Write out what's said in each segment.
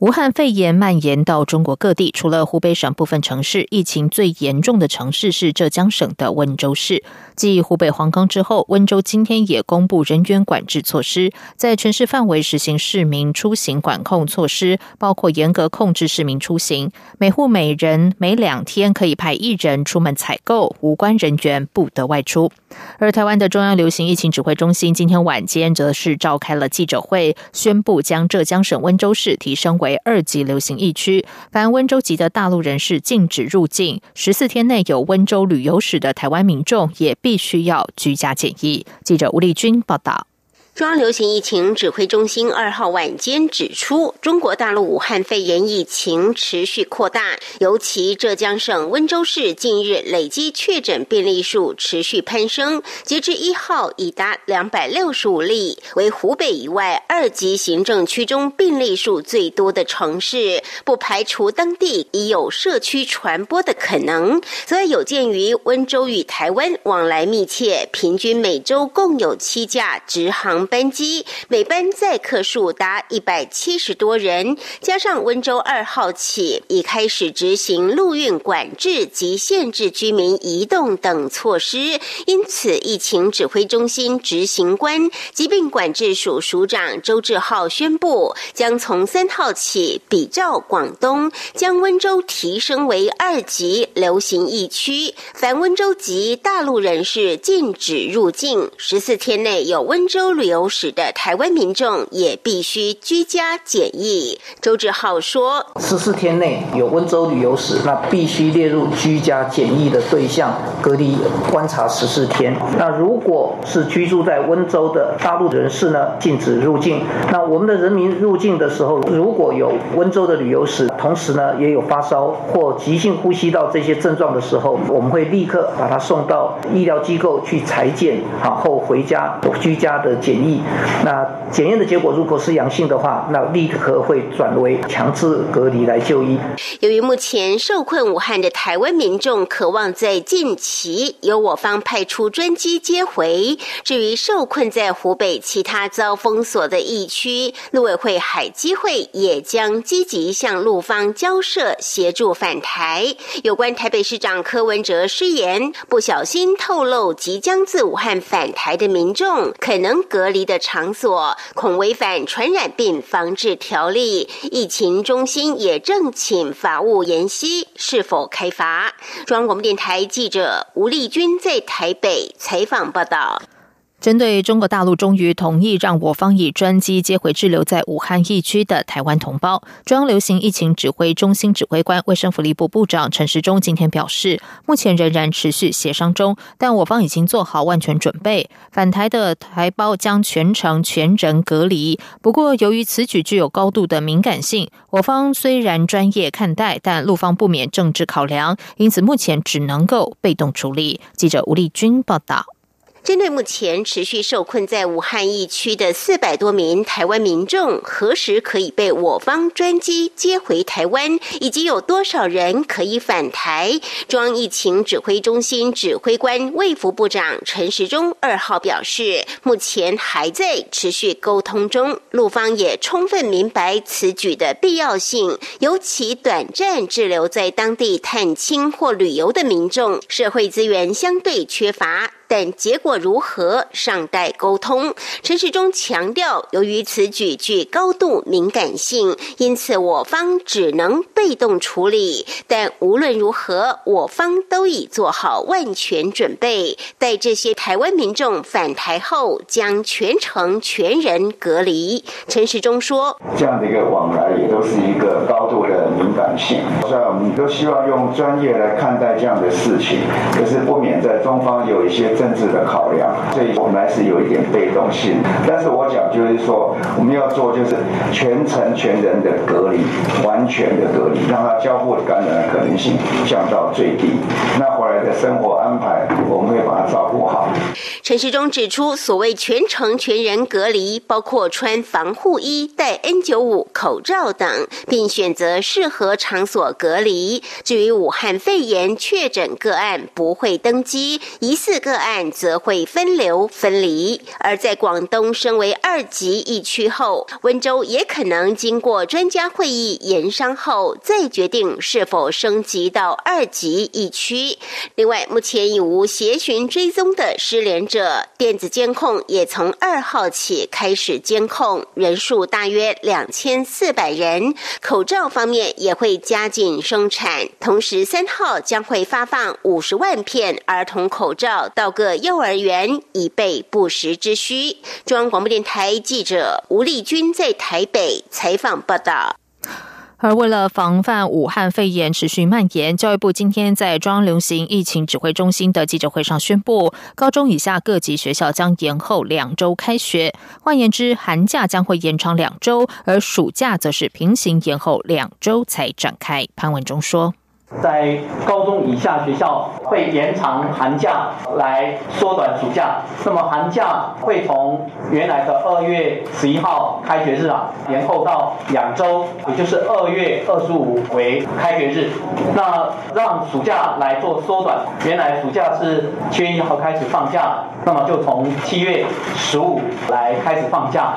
武汉肺炎蔓延到中国各地，除了湖北省部分城市，疫情最严重的城市是浙江省的温州市。继湖北黄冈之后，温州今天也公布人员管制措施，在全市范围实行市民出行管控措施，包括严格控制市民出行，每户每人每两天可以派一人出门采购，无关人员不得外出。而台湾的中央流行疫情指挥中心今天晚间则是召开了记者会，宣布将浙江省温州市提升。为二级流行疫区，凡温州籍的大陆人士禁止入境，十四天内有温州旅游史的台湾民众也必须要居家检疫。记者吴丽君报道。中央流行疫情指挥中心二号晚间指出，中国大陆武汉肺炎疫情持续扩大，尤其浙江省温州市近日累积确诊病例数持续攀升，截至一号已达两百六十五例，为湖北以外二级行政区中病例数最多的城市，不排除当地已有社区传播的可能。所以有鉴于温州与台湾往来密切，平均每周共有七架直航。班机每班载客数达一百七十多人，加上温州二号起已开始执行陆运管制及限制居民移动等措施，因此疫情指挥中心执行官、疾病管制署署长周志浩宣布，将从三号起比照广东，将温州提升为二级流行疫区，凡温州籍大陆人士禁止入境，十四天内有温州旅游。有史的台湾民众也必须居家检疫。周志浩说：“十四天内有温州旅游史，那必须列入居家检疫的对象，隔离观察十四天。那如果是居住在温州的大陆人士呢，禁止入境。那我们的人民入境的时候，如果有温州的旅游史，同时呢也有发烧或急性呼吸道这些症状的时候，我们会立刻把他送到医疗机构去裁剪，然后回家 居家的检。”那检验的结果如果是阳性的话，那立刻会转为强制隔离来就医。由于目前受困武汉的台湾民众渴望在近期由我方派出专机接回，至于受困在湖北其他遭封锁的疫区，陆委会海基会也将积极向陆方交涉协助返台。有关台北市长柯文哲失言，不小心透露即将自武汉返台的民众可能隔。离的场所恐违反传染病防治条例，疫情中心也正请法务研析是否开罚。中央广播电台记者吴丽君在台北采访报道。针对中国大陆终于同意让我方以专机接回滞留在武汉疫区的台湾同胞，中央流行疫情指挥中心指挥官、卫生福利部部长陈时中今天表示，目前仍然持续协商中，但我方已经做好万全准备，返台的台胞将全程全人隔离。不过，由于此举具有高度的敏感性，我方虽然专业看待，但陆方不免政治考量，因此目前只能够被动处理。记者吴丽君报道。针对目前持续受困在武汉疫区的四百多名台湾民众，何时可以被我方专机接回台湾，以及有多少人可以返台？中央疫情指挥中心指挥官卫福部长陈时中二号表示，目前还在持续沟通中，陆方也充分明白此举的必要性，尤其短暂滞留在当地探亲或旅游的民众，社会资源相对缺乏。但结果如何尚待沟通。陈时中强调，由于此举具高度敏感性，因此我方只能被动处理。但无论如何，我方都已做好万全准备，待这些台湾民众返台后，将全程全人隔离。陈时中说：“这样的一个往来也都是一个高度性，所以我们都希望用专业来看待这样的事情，可是不免在中方有一些。”政治的考量，所以我们还是有一点被动性。但是我讲就是说，我们要做就是全程全人的隔离，完全的隔离，让他交互感染的可能性降到最低。那的生活安排，我们会把它照顾好。陈时中指出，所谓全程全人隔离，包括穿防护衣、戴 N95 口罩等，并选择适合场所隔离。至于武汉肺炎确诊个案，不会登机，疑似个案则会分流分离。而在广东升为二级疫区后，温州也可能经过专家会议研商后，再决定是否升级到二级疫区。另外，目前已无协寻追踪的失联者，电子监控也从二号起开始监控，人数大约两千四百人。口罩方面也会加紧生产，同时三号将会发放五十万片儿童口罩到各幼儿园，以备不时之需。中央广播电台记者吴丽君在台北采访报道。而为了防范武汉肺炎持续蔓延，教育部今天在中央流行疫情指挥中心的记者会上宣布，高中以下各级学校将延后两周开学。换言之，寒假将会延长两周，而暑假则是平行延后两周才展开。潘文忠说。在高中以下学校会延长寒假来缩短暑假，那么寒假会从原来的二月十一号开学日啊，延后到两周，也就是二月二十五为开学日。那让暑假来做缩短，原来暑假是七月一号开始放假，那么就从七月十五来开始放假。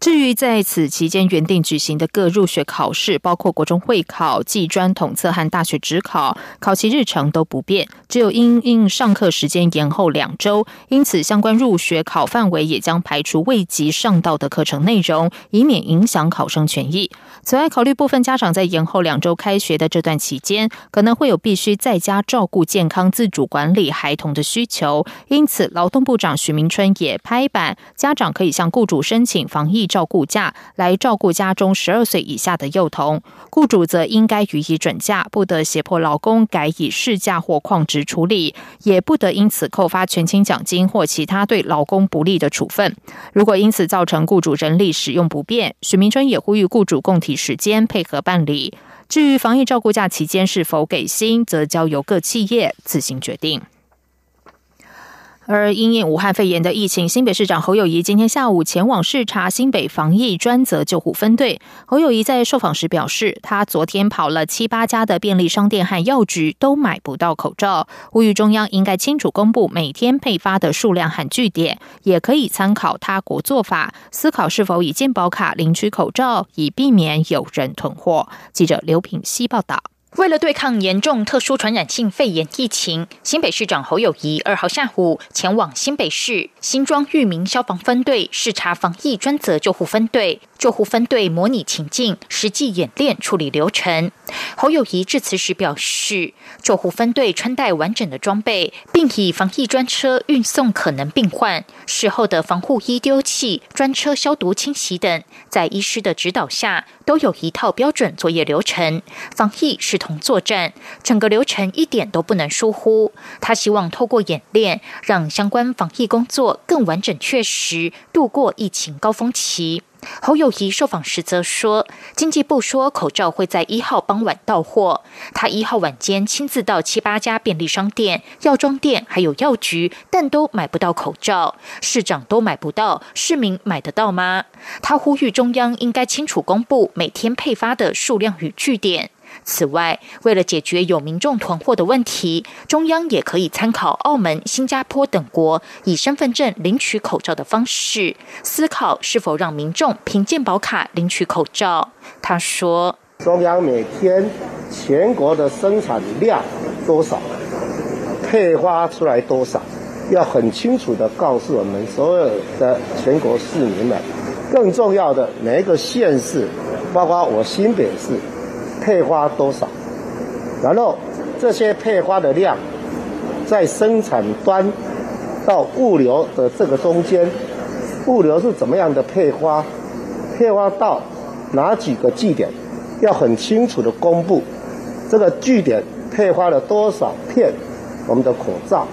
至于在此期间原定举行的各入学考试，包括国中会考、技专统测和大学直考，考期日程都不变，只有因应上课时间延后两周，因此相关入学考范围也将排除未及上到的课程内容，以免影响考生权益。此外，考虑部分家长在延后两周开学的这段期间，可能会有必须在家照顾健康、自主管理孩童的需求，因此劳动部长许明春也拍板，家长可以向雇主申请防疫。照顾假来照顾家中十二岁以下的幼童，雇主则应该予以准假，不得胁迫劳工改以事假或旷职处理，也不得因此扣发全勤奖金或其他对劳工不利的处分。如果因此造成雇主人力使用不便，许明春也呼吁雇主共体时间配合办理。至于防疫照顾假期间是否给薪，则交由各企业自行决定。而因应武汉肺炎的疫情，新北市长侯友谊今天下午前往视察新北防疫专责救护分队。侯友谊在受访时表示，他昨天跑了七八家的便利商店和药局，都买不到口罩，呼吁中央应该清楚公布每天配发的数量和据点，也可以参考他国做法，思考是否以健保卡领取口罩，以避免有人囤货。记者刘品希报道。为了对抗严重特殊传染性肺炎疫情，新北市长侯友谊二号下午前往新北市新庄裕民消防分队视察防疫专责救护分队。救护分队模拟情境，实际演练处理流程。侯友谊致辞时表示，救护分队穿戴完整的装备，并以防疫专车运送可能病患。事后的防护衣丢弃、专车消毒清洗等，在医师的指导下，都有一套标准作业流程。防疫视同作战，整个流程一点都不能疏忽。他希望透过演练，让相关防疫工作更完整确实，度过疫情高峰期。侯友谊受访时则说，经济部说口罩会在一号傍晚到货，他一号晚间亲自到七八家便利商店、药妆店还有药局，但都买不到口罩，市长都买不到，市民买得到吗？他呼吁中央应该清楚公布每天配发的数量与据点。此外，为了解决有民众囤货的问题，中央也可以参考澳门、新加坡等国以身份证领取口罩的方式，思考是否让民众凭健保卡领取口罩。他说：“中央每天全国的生产量多少，配发出来多少，要很清楚的告诉我们所有的全国市民们。更重要的，每一个县市，包括我新北市。”配花多少？然后这些配花的量，在生产端到物流的这个中间，物流是怎么样的配花？配花到哪几个据点？要很清楚的公布这个据点配花了多少片我们的口罩。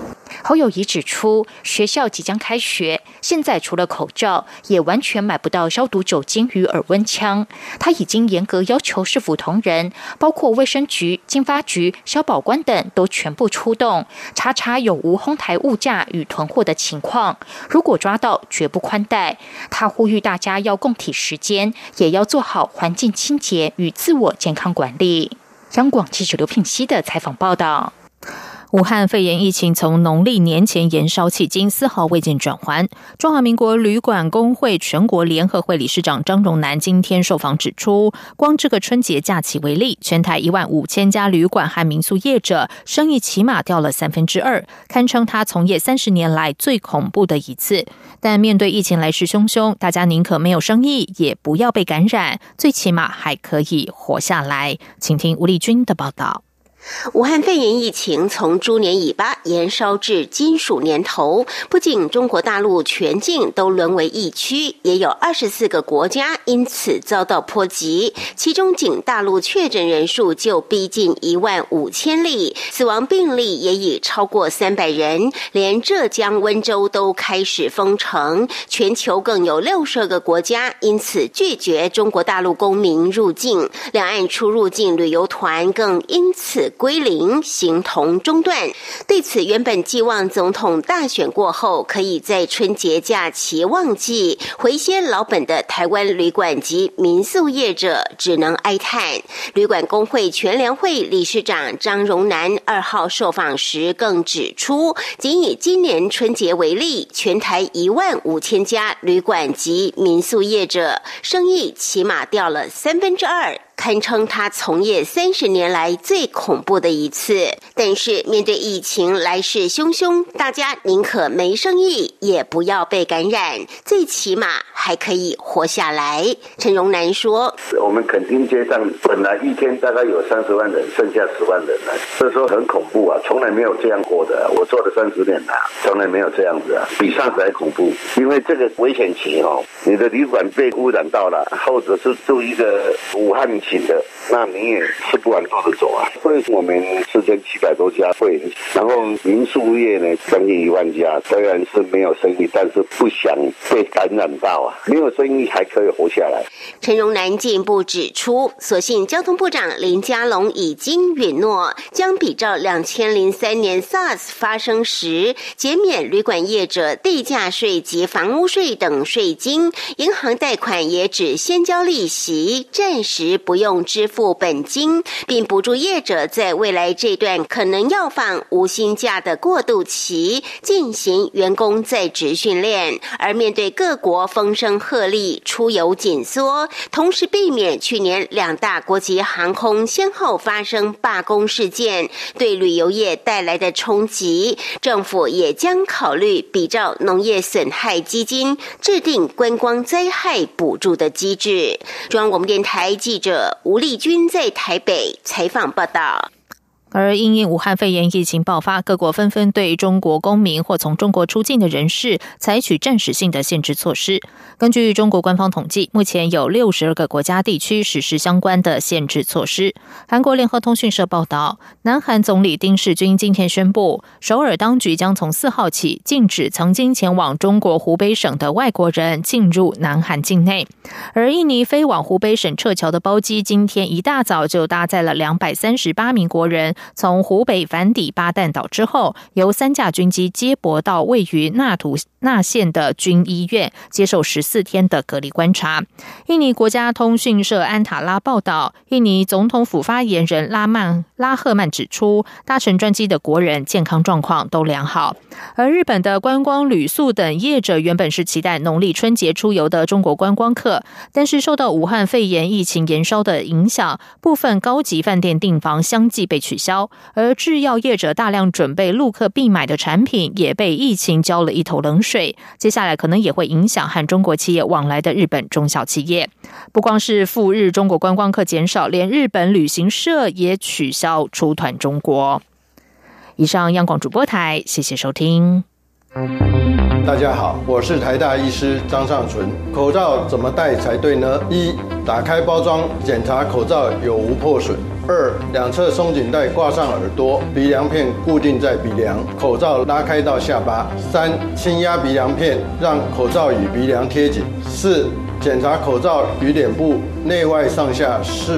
侯友谊指出，学校即将开学，现在除了口罩，也完全买不到消毒酒精与耳温枪。他已经严格要求市府同仁，包括卫生局、经发局、消保官等，都全部出动，查查有无哄抬物价与囤货的情况。如果抓到，绝不宽待。他呼吁大家要共体时间，也要做好环境清洁与自我健康管理。央广记者刘品熙的采访报道。武汉肺炎疫情从农历年前延烧迄今，丝毫未见转圜。中华民国旅馆工会全国联合会理事长张荣南今天受访指出，光这个春节假期为例，全台一万五千家旅馆和民宿业者生意起码掉了三分之二，堪称他从业三十年来最恐怖的一次。但面对疫情来势汹汹，大家宁可没有生意，也不要被感染，最起码还可以活下来。请听吴丽君的报道。武汉肺炎疫情从猪年尾巴延烧至金属年头，不仅中国大陆全境都沦为疫区，也有二十四个国家因此遭到波及。其中，仅大陆确诊人数就逼近一万五千例，死亡病例也已超过三百人。连浙江温州都开始封城，全球更有六十个国家因此拒绝中国大陆公民入境，两岸出入境旅游团更因此。归零，形同中断。对此，原本寄望总统大选过后可以在春节假期旺季回些老本的台湾旅馆及民宿业者，只能哀叹。旅馆工会全联会理事长张荣南二号受访时更指出，仅以今年春节为例，全台一万五千家旅馆及民宿业者生意起码掉了三分之二。堪称他从业三十年来最恐怖的一次。但是面对疫情来势汹汹，大家宁可没生意，也不要被感染，最起码还可以活下来。陈荣南说：“我们垦丁街上本来一天大概有三十万人，剩下十万人了，所以说很恐怖啊，从来没有这样过的。我做了三十年了，从来没有这样子啊，比上次还恐怖。因为这个危险期哦，你的旅馆被污染到了，或者是住一个武汉。”请的，那你也吃不完兜着走啊。所以我们四千七百多家会，然后民宿业呢将近一万家，虽然是没有生意，但是不想被感染到啊。没有生意还可以活下来。陈荣南进一步指出，所幸交通部长林佳龙已经允诺，将比照两千零三年 SARS 发生时，减免旅馆业者地价税及房屋税等税金，银行贷款也只先交利息，暂时不。用支付本金，并补助业者在未来这段可能要放无薪假的过渡期进行员工在职训练。而面对各国风声鹤唳、出游紧缩，同时避免去年两大国际航空先后发生罢工事件对旅游业带来的冲击，政府也将考虑比照农业损害基金制定观光灾害补助的机制。中央广播电台记者。吴丽君在台北采访报道。而因应武汉肺炎疫情爆发，各国纷纷对中国公民或从中国出境的人士采取暂时性的限制措施。根据中国官方统计，目前有六十二个国家地区实施相关的限制措施。韩国联合通讯社报道，南韩总理丁世军今天宣布，首尔当局将从四号起禁止曾经前往中国湖北省的外国人进入南韩境内。而印尼飞往湖北省撤侨的包机，今天一大早就搭载了两百三十八名国人。从湖北返抵巴旦岛之后，由三架军机接驳到位于纳图纳县的军医院，接受十四天的隔离观察。印尼国家通讯社安塔拉报道，印尼总统府发言人拉曼拉赫曼指出，搭乘专机的国人健康状况都良好。而日本的观光旅宿等业者原本是期待农历春节出游的中国观光客，但是受到武汉肺炎疫情延烧的影响，部分高级饭店订房相继被取消。而制药业者大量准备陆客必买的产品，也被疫情浇了一头冷水。接下来可能也会影响和中国企业往来的日本中小企业。不光是赴日中国观光客减少，连日本旅行社也取消出团中国。以上央广主播台，谢谢收听。大家好，我是台大医师张尚存。口罩怎么戴才对呢？一、打开包装，检查口罩有无破损；二、两侧松紧带挂上耳朵，鼻梁片固定在鼻梁，口罩拉开到下巴；三、轻压鼻梁片，让口罩与鼻梁贴紧；四、检查口罩与脸部内外上下是